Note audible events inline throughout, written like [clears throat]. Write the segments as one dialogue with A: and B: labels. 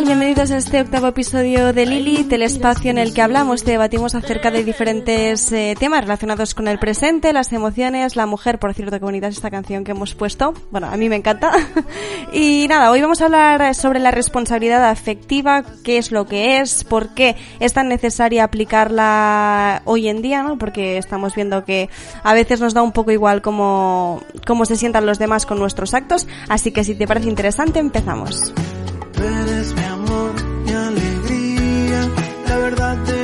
A: Tal? Bienvenidos a este octavo episodio de Lilith, el espacio en el que hablamos y debatimos acerca de diferentes eh, temas relacionados con el presente, las emociones, la mujer, por cierto, qué bonita es esta canción que hemos puesto. Bueno, a mí me encanta. [laughs] y nada, hoy vamos a hablar sobre la responsabilidad afectiva, qué es lo que es, por qué es tan necesaria aplicarla hoy en día, ¿no? Porque estamos viendo que a veces nos da un poco igual cómo, cómo se sientan los demás con nuestros actos. Así que si te parece interesante, empezamos.
B: Eres mi amor, mi alegría, la verdad de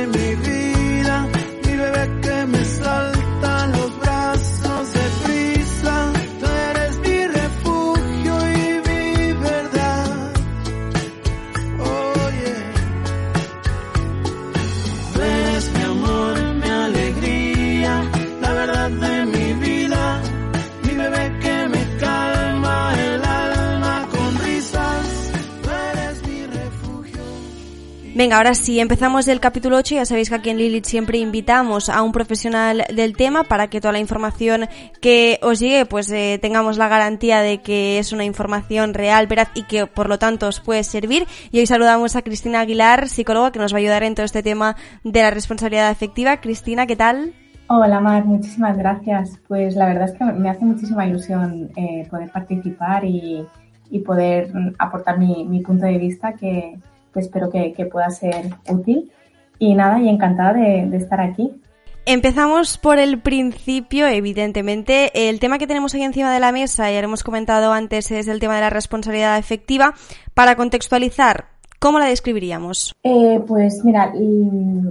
A: Venga, ahora sí, empezamos el capítulo 8. Ya sabéis que aquí en Lilith siempre invitamos a un profesional del tema para que toda la información que os llegue, pues eh, tengamos la garantía de que es una información real, veraz y que por lo tanto os puede servir. Y hoy saludamos a Cristina Aguilar, psicóloga, que nos va a ayudar en todo este tema de la responsabilidad afectiva. Cristina, ¿qué tal?
C: Hola Mar, muchísimas gracias. Pues la verdad es que me hace muchísima ilusión eh, poder participar y, y poder mm, aportar mi, mi punto de vista que, que espero que, que pueda ser útil. Y nada, y encantada de, de estar aquí.
A: Empezamos por el principio, evidentemente. El tema que tenemos ahí encima de la mesa, ya lo hemos comentado antes, es el tema de la responsabilidad efectiva. Para contextualizar, ¿cómo la describiríamos?
C: Eh, pues mira, mm,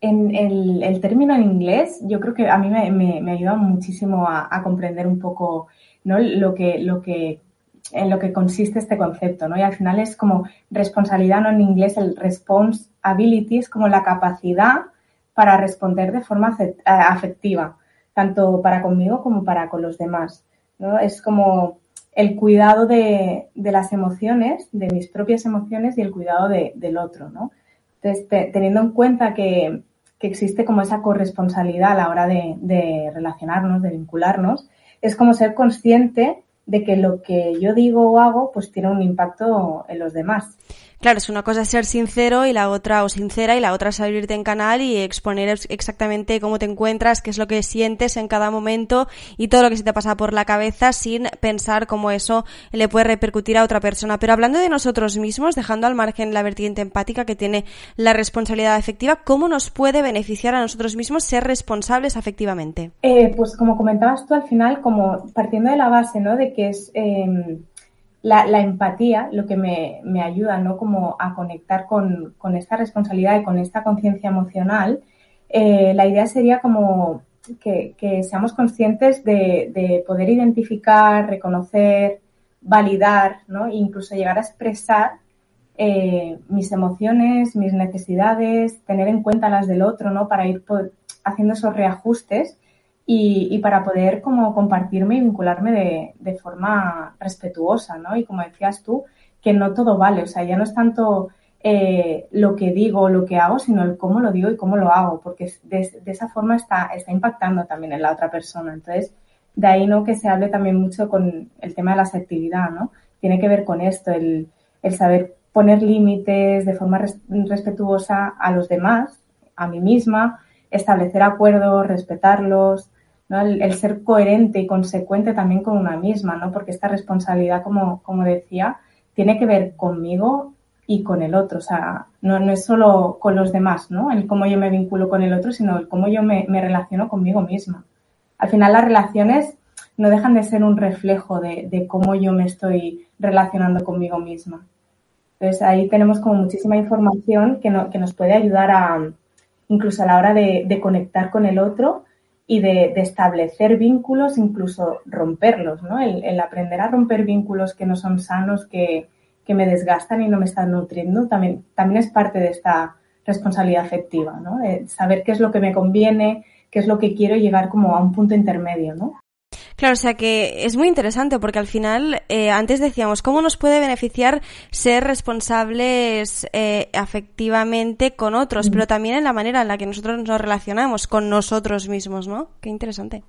C: en el, el término en inglés yo creo que a mí me, me, me ayuda muchísimo a, a comprender un poco ¿no? lo que, lo que en lo que consiste este concepto, ¿no? Y al final es como responsabilidad, ¿no? En inglés el responsibility es como la capacidad para responder de forma eh, afectiva, tanto para conmigo como para con los demás, ¿no? Es como el cuidado de, de las emociones, de mis propias emociones y el cuidado de- del otro, ¿no? Entonces, te- teniendo en cuenta que, que existe como esa corresponsabilidad a la hora de relacionarnos, de vincularnos, es como ser consciente de que lo que yo digo o hago pues tiene un impacto en los demás.
A: Claro, es una cosa ser sincero y la otra, o sincera, y la otra es abrirte en canal y exponer ex- exactamente cómo te encuentras, qué es lo que sientes en cada momento y todo lo que se te pasa por la cabeza sin pensar cómo eso le puede repercutir a otra persona. Pero hablando de nosotros mismos, dejando al margen la vertiente empática que tiene la responsabilidad afectiva, ¿cómo nos puede beneficiar a nosotros mismos ser responsables afectivamente?
C: Eh, pues como comentabas tú al final, como partiendo de la base, ¿no? De que es eh, la, empatía lo que me, me ayuda, ¿no? Como a conectar con, con esta responsabilidad y con esta conciencia emocional, eh, la idea sería como que, que seamos conscientes de, de poder identificar, reconocer, validar, ¿no? E incluso llegar a expresar eh, mis emociones, mis necesidades, tener en cuenta las del otro, ¿no? Para ir haciendo esos reajustes y, y para poder como compartirme y vincularme de, forma respetuosa, ¿no? Y como decías tú, que no todo vale, o sea, ya no es tanto eh, lo que digo, lo que hago, sino el cómo lo digo y cómo lo hago, porque de, esa forma está, está impactando también en la otra persona. Entonces, de ahí no que se hable también mucho con el tema de la asertividad, ¿no? Tiene que ver con esto, el, el saber poner límites de forma res, respetuosa a los demás, a mí misma, establecer acuerdos, respetarlos, ¿no? El, ser coherente y consecuente también con una misma, ¿no? Porque esta responsabilidad, como, como decía, tiene que ver conmigo y con el otro. O sea, no, no es solo con los demás, ¿no? El cómo yo me vinculo con el otro, sino el cómo yo me, me relaciono conmigo misma. Al final las relaciones no dejan de ser un reflejo de, de cómo yo me estoy relacionando conmigo misma. Entonces ahí tenemos como muchísima información que, no, que nos puede ayudar a, incluso a la hora de, de, conectar con el otro y de, establecer vínculos, incluso romperlos, ¿no? El, aprender a romper vínculos que no son sanos, que, que, me desgastan y no me están nutriendo, también, también es parte de esta responsabilidad afectiva, ¿no? De saber qué es lo que me conviene, qué es lo que quiero llegar como a un punto intermedio, ¿no?
A: Claro, o sea que es muy interesante porque al final, eh, antes decíamos, ¿cómo nos puede beneficiar ser responsables eh, afectivamente con otros, mm. pero también en la manera en la que nosotros nos relacionamos con nosotros mismos, ¿no? Qué interesante.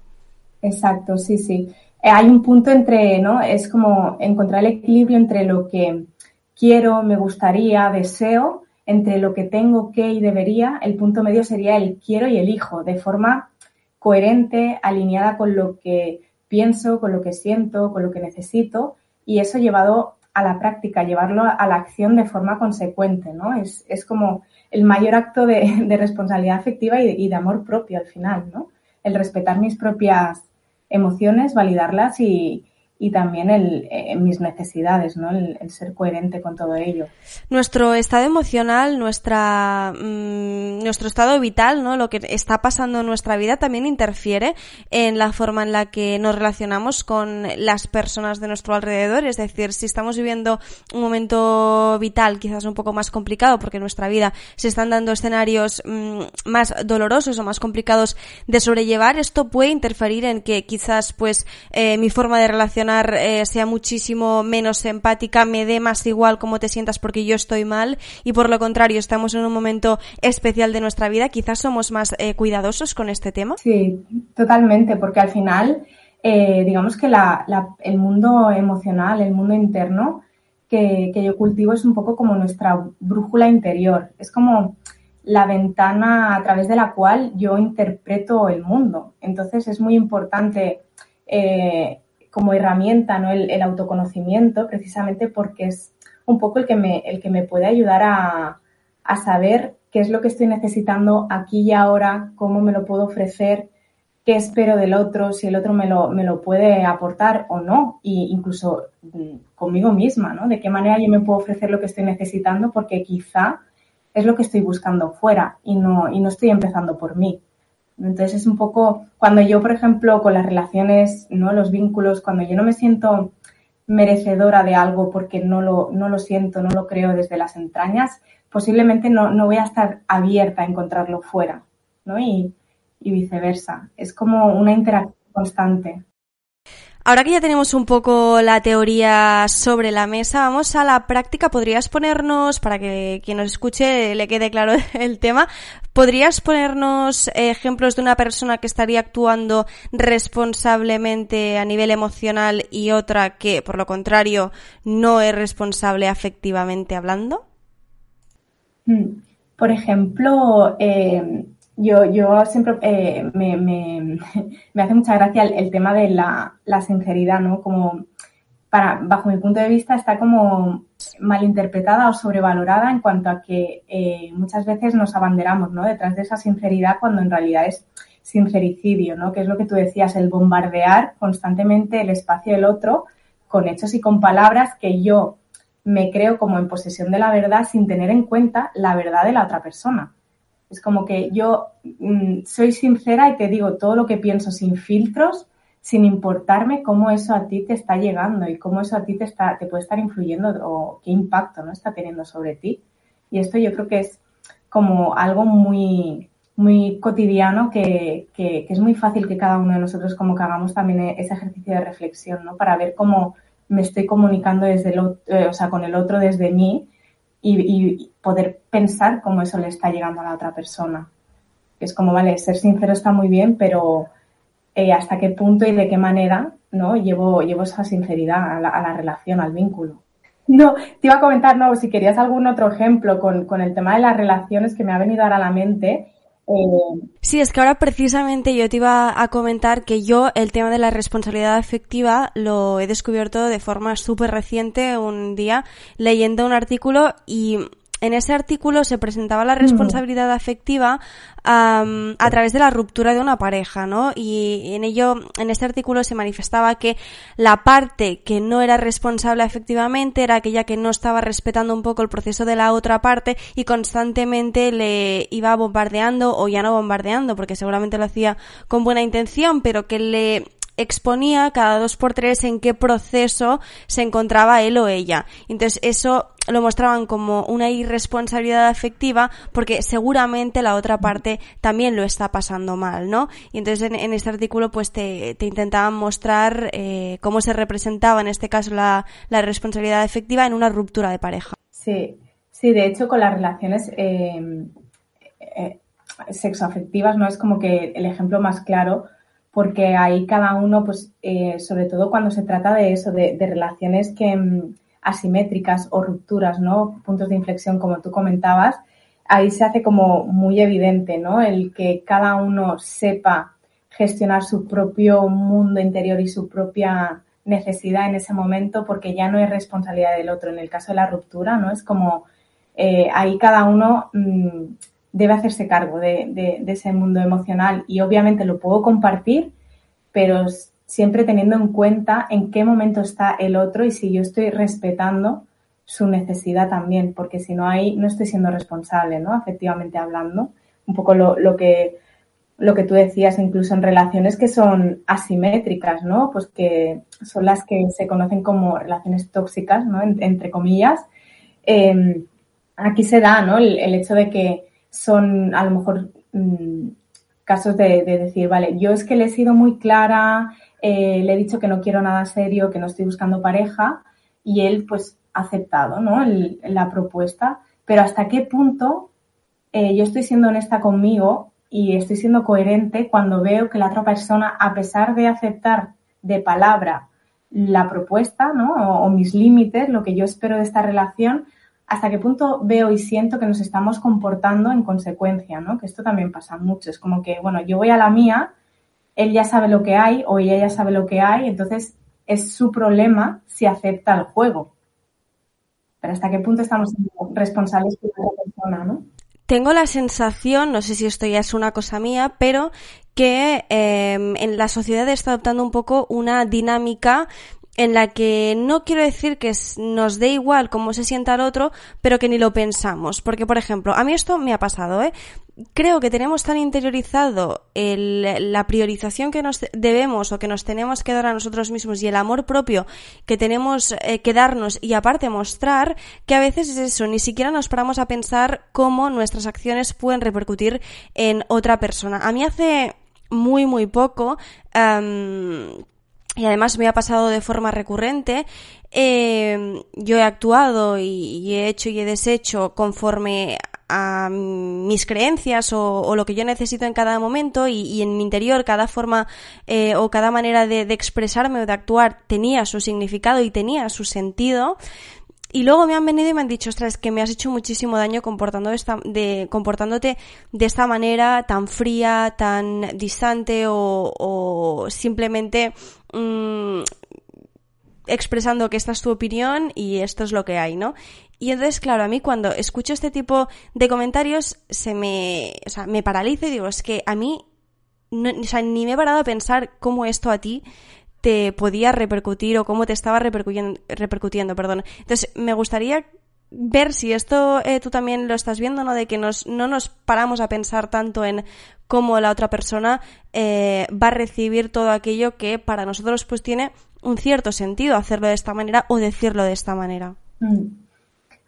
C: Exacto, sí, sí. Eh, hay un punto entre, ¿no? Es como encontrar el equilibrio entre lo que quiero, me gustaría, deseo, entre lo que tengo que y debería. El punto medio sería el quiero y elijo, de forma coherente, alineada con lo que pienso, con lo que siento, con lo que necesito y eso llevado a la práctica, llevarlo a la acción de forma consecuente, ¿no? Es, es como el mayor acto de, responsabilidad afectiva y de, amor propio al final, ¿no? El respetar mis propias emociones, validarlas y, y también el, eh, mis necesidades, ¿no? El, ser coherente con todo ello.
A: Nuestro estado emocional, nuestra, mm, nuestro estado vital, ¿no? Lo que está pasando en nuestra vida también interfiere en la forma en la que nos relacionamos con las personas de nuestro alrededor. Es decir, si estamos viviendo un momento vital quizás un poco más complicado porque en nuestra vida se están dando escenarios mm, más dolorosos o más complicados de sobrellevar, esto puede interferir en que quizás pues eh, mi forma de relacionar eh, sea muchísimo menos empática, me dé más igual cómo te sientas porque yo estoy mal y por lo contrario estamos en un momento especial de nuestra vida, quizás somos más eh, cuidadosos con este tema.
C: Sí, totalmente, porque al final, eh, digamos que el mundo emocional, el mundo interno que, yo cultivo es un poco como nuestra brújula interior, es como la ventana a través de la cual yo interpreto el mundo. Entonces es muy importante como herramienta, ¿no? El, autoconocimiento, precisamente porque es un poco el que me, el que me puede ayudar a, a, saber qué es lo que estoy necesitando aquí y ahora, cómo me lo puedo ofrecer, qué espero del otro, si el otro me lo, me lo puede aportar o no, e incluso mm, conmigo misma, ¿no? De qué manera yo me puedo ofrecer lo que estoy necesitando, porque quizá es lo que estoy buscando fuera y no, y no estoy empezando por mí. Entonces es un poco, cuando yo, por ejemplo, con las relaciones, ¿no? Los vínculos, cuando yo no me siento merecedora de algo porque no lo, no lo siento, no lo creo desde las entrañas, posiblemente no, no voy a estar abierta a encontrarlo fuera, ¿no? Y, y viceversa. Es como una interacción constante.
A: Ahora que ya tenemos un poco la teoría sobre la mesa, vamos a la práctica. ¿Podrías ponernos, para que quien nos escuche le quede claro [laughs] el tema, ¿podrías ponernos ejemplos de una persona que estaría actuando responsablemente a nivel emocional y otra que, por lo contrario, no es responsable afectivamente hablando?
C: Hmm. Por ejemplo, eh, yo, yo siempre eh, me, me, [laughs] hace mucha gracia el, tema de la, la, sinceridad, ¿no? Como para, bajo mi punto de vista, está como malinterpretada o sobrevalorada en cuanto a que eh, muchas veces nos abanderamos, ¿no? Detrás de esa sinceridad cuando en realidad es sincericidio, ¿no? Que es lo que tú decías, el bombardear constantemente el espacio del otro con hechos y con palabras que yo me creo como en posesión de la verdad sin tener en cuenta la verdad de la otra persona. Es como que yo mm, soy sincera y te digo todo lo que pienso sin filtros, sin importarme cómo eso a ti te está llegando y cómo eso a ti te, está, te puede estar influyendo o qué impacto ¿no? está teniendo sobre ti. Y esto yo creo que es como algo muy, muy cotidiano que, que, es muy fácil que cada uno de nosotros como que hagamos también ese ejercicio de reflexión, ¿no? Para ver cómo me estoy comunicando desde el, eh, o sea, con el otro desde mí y, poder pensar cómo eso le está llegando a la otra persona. Es como, vale, ser sincero está muy bien, pero eh, hasta qué punto y de qué manera no llevo, llevo esa sinceridad a la, relación, al vínculo. No, te iba a comentar, no, si querías algún otro ejemplo con, con el tema de las relaciones que me ha venido ahora a la mente,
A: Sí, es que ahora precisamente yo te iba a comentar que yo el tema de la responsabilidad afectiva lo he descubierto de forma súper reciente un día leyendo un artículo y en ese artículo se presentaba la responsabilidad afectiva a través de la ruptura de una pareja, ¿no? Y en ello, en ese artículo se manifestaba que la parte que no era responsable efectivamente era aquella que no estaba respetando un poco el proceso de la otra parte y constantemente le iba bombardeando o ya no bombardeando, porque seguramente lo hacía con buena intención, pero que le exponía cada dos por tres en qué proceso se encontraba él o ella. Entonces eso lo mostraban como una irresponsabilidad afectiva porque seguramente la otra parte también lo está pasando mal, ¿no? Y entonces en, este artículo pues te, intentaban mostrar eh, cómo se representaba en este caso la, la, responsabilidad afectiva en una ruptura de pareja.
C: Sí, sí, de hecho con las relaciones eh, eh, sexoafectivas no es como que el ejemplo más claro porque ahí cada uno, pues, eh, sobre todo cuando se trata de eso, de, relaciones que mm, asimétricas o rupturas, ¿no? Puntos de inflexión, como tú comentabas, ahí se hace como muy evidente, ¿no? El que cada uno sepa gestionar su propio mundo interior y su propia necesidad en ese momento, porque ya no es responsabilidad del otro. En el caso de la ruptura, ¿no? Es como eh, ahí cada uno mm, debe hacerse cargo de, ese mundo emocional y obviamente lo puedo compartir, pero siempre teniendo en cuenta en qué momento está el otro y si yo estoy respetando su necesidad también, porque si no hay, no estoy siendo responsable, ¿no? Efectivamente hablando, un poco lo, lo que lo que tú decías, incluso en relaciones que son asimétricas, ¿no? Pues que son las que se conocen como relaciones tóxicas, ¿no? entre comillas. Em, aquí se da, ¿no? el, hecho de que son a lo mejor mm, casos de, decir, vale, yo es que le he sido muy clara, eh, le he dicho que no quiero nada serio, que no estoy buscando pareja y él pues ha aceptado ¿no? la propuesta, pero hasta qué punto eh, yo estoy siendo honesta conmigo y estoy siendo coherente cuando veo que la otra persona, a pesar de aceptar de palabra la propuesta ¿no? o mis límites, lo que yo espero de esta relación, hasta qué punto veo y siento que nos estamos comportando en consecuencia, ¿no? Que esto también pasa mucho. Es como que, bueno, yo voy a la mía, él ya sabe lo que hay o ella ya sabe lo que hay, entonces es su problema si acepta el juego. Pero hasta qué punto estamos responsables de otra persona, ¿no?
A: Tengo la sensación, no sé si esto ya es una cosa mía, pero que em, en la sociedad está adoptando un poco una dinámica en la que no quiero decir que nos dé igual cómo se sienta el otro, pero que ni lo pensamos. Porque, por ejemplo, a mí esto me ha pasado, ¿eh? Creo que tenemos tan interiorizado el, la priorización que nos debemos o que nos tenemos que dar a nosotros mismos y el amor propio que tenemos eh, que darnos y aparte mostrar que a veces es eso, ni siquiera nos paramos a pensar cómo nuestras acciones pueden repercutir en otra persona. A mí hace muy, muy poco y además me ha pasado de forma recurrente. Eh, yo he actuado y, he hecho y he deshecho conforme a mis creencias o, lo que yo necesito en cada momento y, en mi interior cada forma eh, o cada manera de, de, expresarme o de actuar tenía su significado y tenía su sentido. Y luego me han venido y me han dicho, ostras, que me has hecho muchísimo daño comportando esta, de, comportándote de esta manera tan fría, tan distante o, o simplemente mmm, expresando que esta es tu opinión y esto es lo que hay, ¿no? Y entonces, claro, a mí cuando escucho este tipo de comentarios se me, o sea, me paraliza y digo, es que a mí no, o sea, ni me he parado a pensar cómo esto a ti te podía repercutir o cómo te estaba repercutiendo, repercutiendo perdón. Entonces, me gustaría ver si esto eh, tú también lo estás viendo, ¿no? De que nos, no nos paramos a pensar tanto en cómo la otra persona eh, va a recibir todo aquello que para nosotros pues tiene un cierto sentido hacerlo de esta manera o decirlo de esta manera. Mm.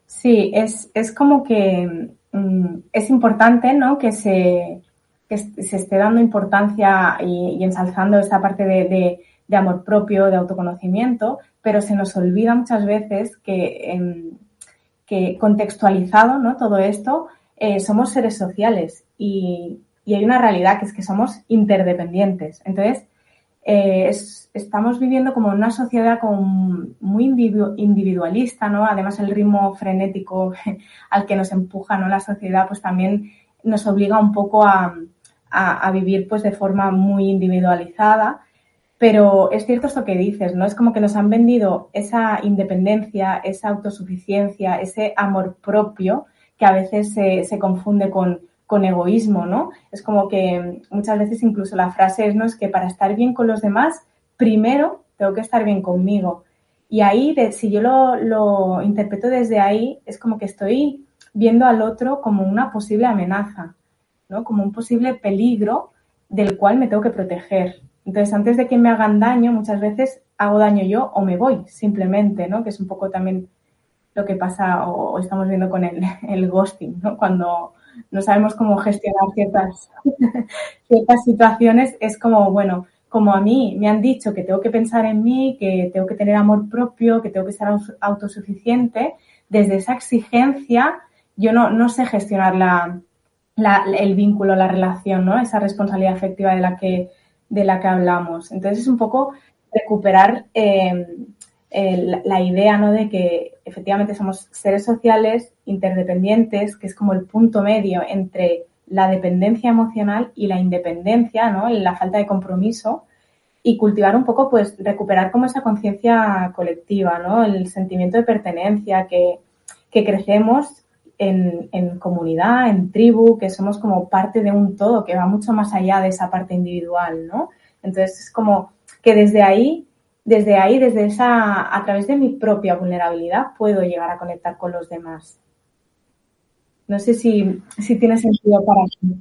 C: Sí, es, es como que mm, es importante, ¿no? Que se, se esté dando importancia y, ensalzando esta parte de de amor propio, de autoconocimiento, pero se nos olvida muchas veces que, em, que contextualizado ¿no? todo esto, eh, somos seres sociales y, hay una realidad que es que somos interdependientes. Entonces, eh, estamos viviendo como una sociedad muy individualista, ¿no? Además, el ritmo frenético [laughs] al que nos empuja ¿no? la sociedad, pues también nos obliga un poco a, a vivir pues de forma muy individualizada pero es cierto esto que dices, ¿no? Es como que nos han vendido esa independencia, esa autosuficiencia, ese amor propio que a veces se, se confunde con, con egoísmo, ¿no? Es como que muchas veces incluso la frase es, ¿no? Es que para estar bien con los demás, primero tengo que estar bien conmigo. Y ahí, si yo lo, lo interpreto desde ahí, es como que estoy viendo al otro como una posible amenaza, ¿no? Como un posible peligro del cual me tengo que proteger. Entonces, antes de que me hagan daño, muchas veces hago daño yo o me voy simplemente, ¿no? Que es un poco también lo que pasa o, estamos viendo con el, [laughs] el, ghosting, ¿no? Cuando no sabemos cómo gestionar ciertas, [laughs] ciertas situaciones, es como, bueno, como a mí me han dicho que tengo que pensar en mí, que tengo que tener amor propio, que tengo que ser autosuficiente, desde esa exigencia yo no, no sé gestionar la, el vínculo, la relación, ¿no? Esa responsabilidad afectiva de la que, de la que hablamos. Entonces es un poco recuperar eh, la idea, ¿no? De que efectivamente somos seres sociales interdependientes, que es como el punto medio entre la dependencia emocional y la independencia, ¿no? La falta de compromiso y cultivar un poco, pues, recuperar como esa conciencia colectiva, ¿no? El sentimiento de pertenencia, que, que crecemos en, en, comunidad, en tribu, que somos como parte de un todo que va mucho más allá de esa parte individual, ¿no? Entonces es como que desde ahí, desde ahí, desde esa, a través de mi propia vulnerabilidad, puedo llegar a conectar con los demás. No sé si, si tiene sentido para ti.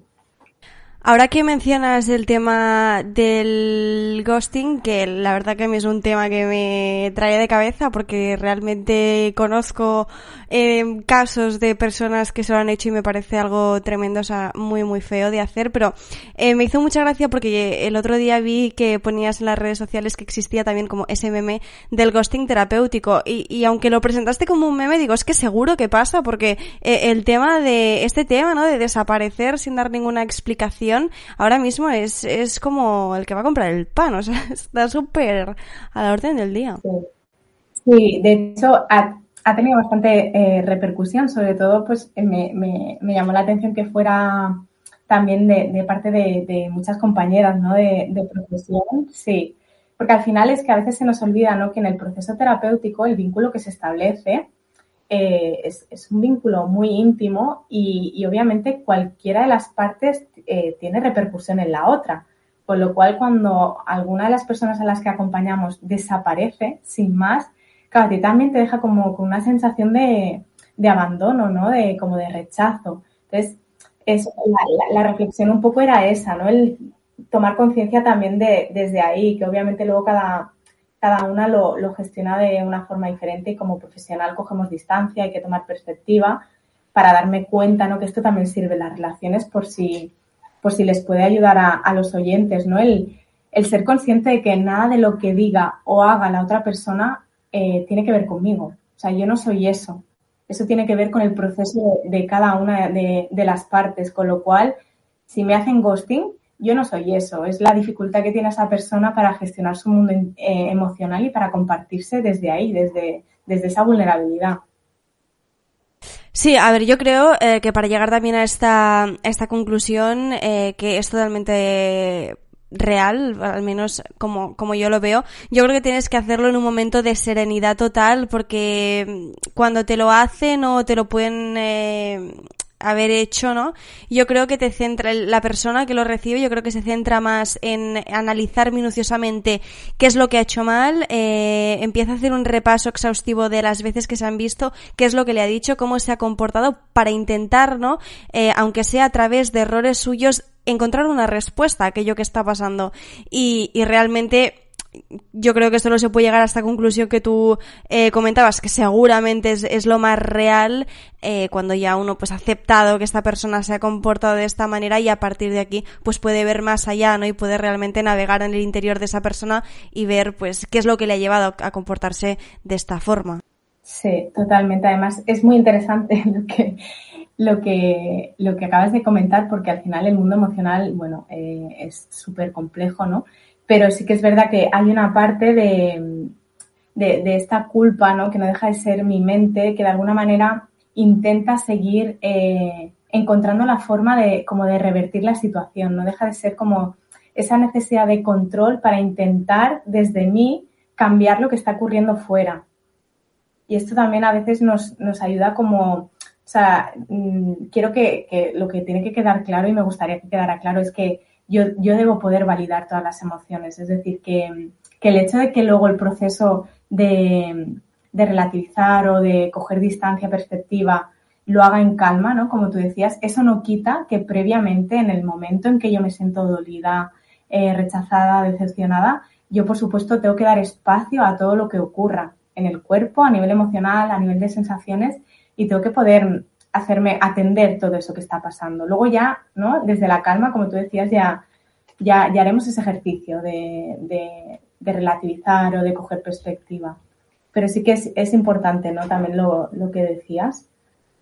A: Ahora que mencionas el tema del ghosting, que la verdad que a mí es un tema que me trae de cabeza porque realmente conozco eh, casos de personas que se lo han hecho y me parece algo tremendo, o sea, muy muy feo de hacer, pero eh, me hizo mucha gracia porque el otro día vi que ponías en las redes sociales que existía también como ese meme del ghosting terapéutico y, y aunque lo presentaste como un meme, digo, es que seguro que pasa porque eh, el tema de este tema, ¿no? De desaparecer sin dar ninguna explicación ahora mismo es, es como el que va a comprar el pan, [laughs] o sea, está súper a la orden del día.
C: Sí, de hecho ha, tenido bastante eh, repercusión, sobre todo pues me, me, llamó la atención que fuera también de, parte de, de, muchas compañeras ¿no? de, de profesión, sí, porque al final es que a veces se nos olvida ¿no? que en el proceso terapéutico el vínculo que se establece eh, es, es, un vínculo muy íntimo y, y, obviamente cualquiera de las partes eh, tiene repercusión en la otra. Con lo cual, cuando alguna de las personas a las que acompañamos desaparece sin más, claro, a ti también te deja como con una sensación de, de abandono, ¿no? De, como de rechazo. Entonces, es, la, la, reflexión un poco era esa, ¿no? El tomar conciencia también de, desde ahí, que obviamente luego cada, cada una lo, lo, gestiona de una forma diferente y como profesional cogemos distancia, hay que tomar perspectiva para darme cuenta, ¿no? Que esto también sirve las relaciones por si, por si les puede ayudar a, a los oyentes, ¿no? El, el, ser consciente de que nada de lo que diga o haga la otra persona eh, tiene que ver conmigo. O sea, yo no soy eso. Eso tiene que ver con el proceso de, de cada una de, de las partes, con lo cual, si me hacen ghosting, yo no soy eso, es la dificultad que tiene esa persona para gestionar su mundo eh, emocional y para compartirse desde ahí, desde, desde esa vulnerabilidad.
A: Sí, a ver, yo creo eh, que para llegar también a esta, esta conclusión, eh, que es totalmente real, al menos como, como yo lo veo, yo creo que tienes que hacerlo en un momento de serenidad total porque cuando te lo hacen o te lo pueden eh, haber hecho, ¿no? Yo creo que te centra, la persona que lo recibe, yo creo que se centra más en analizar minuciosamente qué es lo que ha hecho mal, eh, empieza a hacer un repaso exhaustivo de las veces que se han visto, qué es lo que le ha dicho, cómo se ha comportado, para intentar, ¿no? Eh, aunque sea a través de errores suyos, encontrar una respuesta a aquello que está pasando. Y, y realmente, yo creo que solo se puede llegar a esta conclusión que tú eh, comentabas, que seguramente es, es lo más real eh, cuando ya uno pues ha aceptado que esta persona se ha comportado de esta manera y a partir de aquí pues puede ver más allá, ¿no? Y puede realmente navegar en el interior de esa persona y ver pues qué es lo que le ha llevado a comportarse de esta forma.
C: Sí, totalmente. Además, es muy interesante [laughs] lo que, lo que, lo que acabas de comentar porque al final el mundo emocional, bueno, eh, es súper complejo, ¿no? Pero sí que es verdad que hay una parte de, de, esta culpa, ¿no? Que no deja de ser mi mente, que de alguna manera intenta seguir eh, encontrando la forma de, como de revertir la situación, no deja de ser como esa necesidad de control para intentar desde mí cambiar lo que está ocurriendo fuera. Y esto también a veces nos, nos ayuda como sea, mm, quiero que, que, lo que tiene que quedar claro y me gustaría que quedara claro es que yo, yo debo poder validar todas las emociones. Es decir, que, que el hecho de que luego el proceso de, de relativizar o de coger distancia, perspectiva, lo haga en calma, ¿no? Como tú decías, eso no quita que previamente, en el momento en que yo me siento dolida, eh, rechazada, decepcionada, yo por supuesto tengo que dar espacio a todo lo que ocurra en el cuerpo, a nivel emocional, a nivel de sensaciones, y tengo que poder hacerme atender todo eso que está pasando. Luego ya, ¿no? Desde la calma, como tú decías, ya, ya, ya haremos ese ejercicio de, de, de relativizar o de coger perspectiva. Pero sí que es, es importante, ¿no? También lo, lo que decías.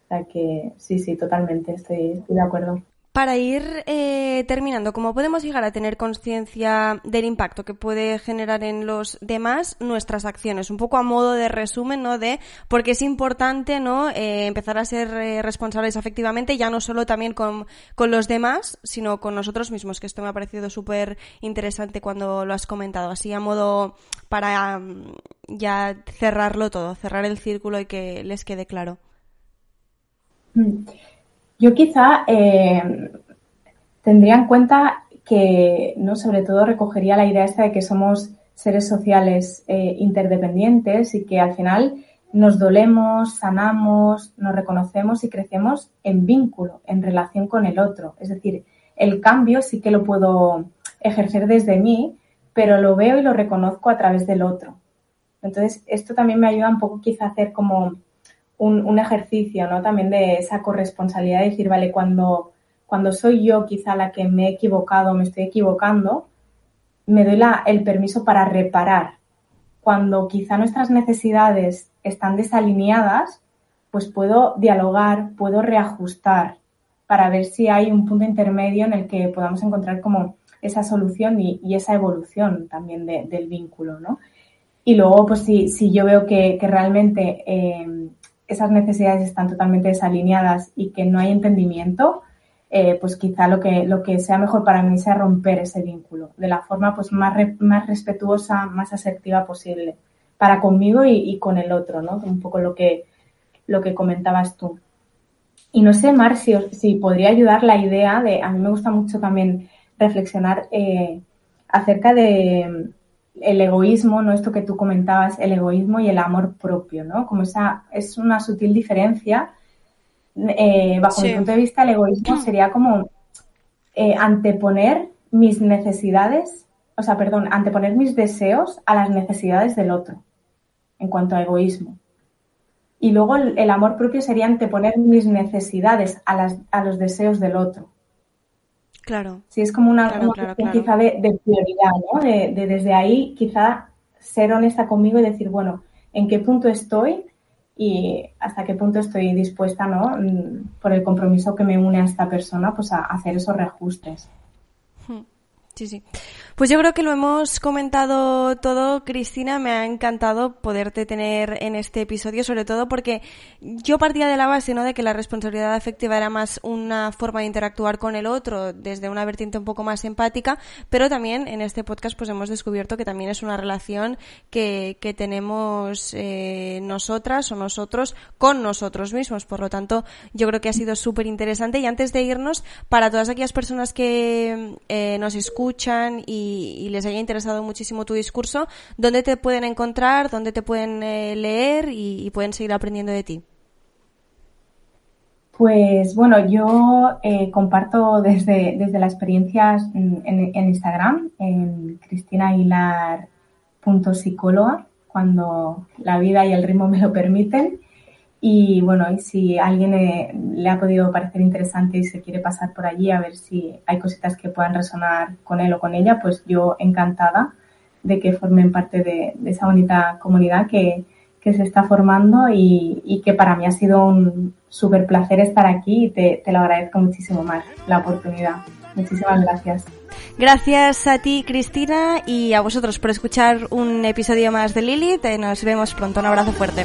C: O sea que sí, sí, totalmente, estoy, estoy de acuerdo.
A: Para ir eh, terminando, ¿cómo podemos llegar a tener conciencia del impacto que puede generar en los demás nuestras acciones? Un poco a modo de resumen, ¿no? De porque es importante, ¿no? Eh, empezar a ser eh, responsables efectivamente, ya no solo también con, con, los demás, sino con nosotros mismos, que esto me ha parecido súper interesante cuando lo has comentado. Así a modo para um, ya cerrarlo todo, cerrar el círculo y que les quede claro.
C: Mm. Yo quizá eh, tendría en cuenta que, no, sobre todo recogería la idea esta de que somos seres sociales eh, interdependientes y que al final nos dolemos, sanamos, nos reconocemos y crecemos en vínculo, en relación con el otro. Es decir, el cambio sí que lo puedo ejercer desde mí, pero lo veo y lo reconozco a través del otro. Entonces, esto también me ayuda un poco quizá a hacer como un, un, ejercicio, ¿no? También de esa corresponsabilidad de decir, vale, cuando, cuando soy yo quizá la que me he equivocado, me estoy equivocando, me doy el permiso para reparar. Cuando quizá nuestras necesidades están desalineadas, pues puedo dialogar, puedo reajustar para ver si hay un punto intermedio en el que podamos encontrar como esa solución y, esa evolución también de, del vínculo, ¿no? Y luego, pues si, si yo veo que, que realmente eh, esas necesidades están totalmente desalineadas y que no hay entendimiento, eh, pues quizá lo que, lo que sea mejor para mí sea romper ese vínculo de la forma pues más, más respetuosa, más asertiva posible para conmigo y, y, con el otro, ¿no? Un poco lo que, lo que comentabas tú. Y no sé, Mar, si, si podría ayudar la idea de, a mí me gusta mucho también reflexionar eh, acerca de, el egoísmo, ¿no? Esto que tú comentabas, el egoísmo y el amor propio, ¿no? Como esa, es una sutil diferencia. Eh, bajo sí. mi punto de vista, el egoísmo [clears throat] sería como eh, anteponer mis necesidades, o sea, perdón, anteponer mis deseos a las necesidades del otro, en cuanto a egoísmo. Y luego el, el amor propio sería anteponer mis necesidades a, las, a los deseos del otro.
A: Claro.
C: Sí, es como una,
A: claro,
C: una
A: claro,
C: cuestión quizá de, de prioridad, ¿no? De, de, desde ahí quizá ser honesta conmigo y decir, bueno, ¿en qué punto estoy? Y hasta qué punto estoy dispuesta, ¿no? Por el compromiso que me une a esta persona, pues a hacer esos reajustes.
A: Sí, sí. Pues yo creo que lo hemos comentado todo, Cristina. Me ha encantado poderte tener en este episodio, sobre todo porque yo partía de la base, ¿no? De que la responsabilidad afectiva era más una forma de interactuar con el otro desde una vertiente un poco más empática, pero también en este podcast pues hemos descubierto que también es una relación que, que tenemos eh, nosotras o nosotros con nosotros mismos. Por lo tanto, yo creo que ha sido súper interesante. Y antes de irnos, para todas aquellas personas que eh, nos escuchan y y, les haya interesado muchísimo tu discurso, ¿dónde te pueden encontrar? ¿Dónde te pueden eh, leer y, pueden seguir aprendiendo de ti?
C: Pues bueno, yo eh, comparto desde, desde las experiencias en, en, en Instagram, en cristinaaguilar.psicóloga, cuando la vida y el ritmo me lo permiten. Y bueno, y si alguien eh, le ha podido parecer interesante y se quiere pasar por allí a ver si hay cositas que puedan resonar con él o con ella, pues yo encantada de que formen parte de, de esa bonita comunidad que, que se está formando y, y, que para mí ha sido un súper placer estar aquí y te, te lo agradezco muchísimo más la oportunidad. Muchísimas gracias.
A: Gracias a ti, Cristina, y a vosotros por escuchar un episodio más de Lilith. Nos vemos pronto. Un abrazo fuerte.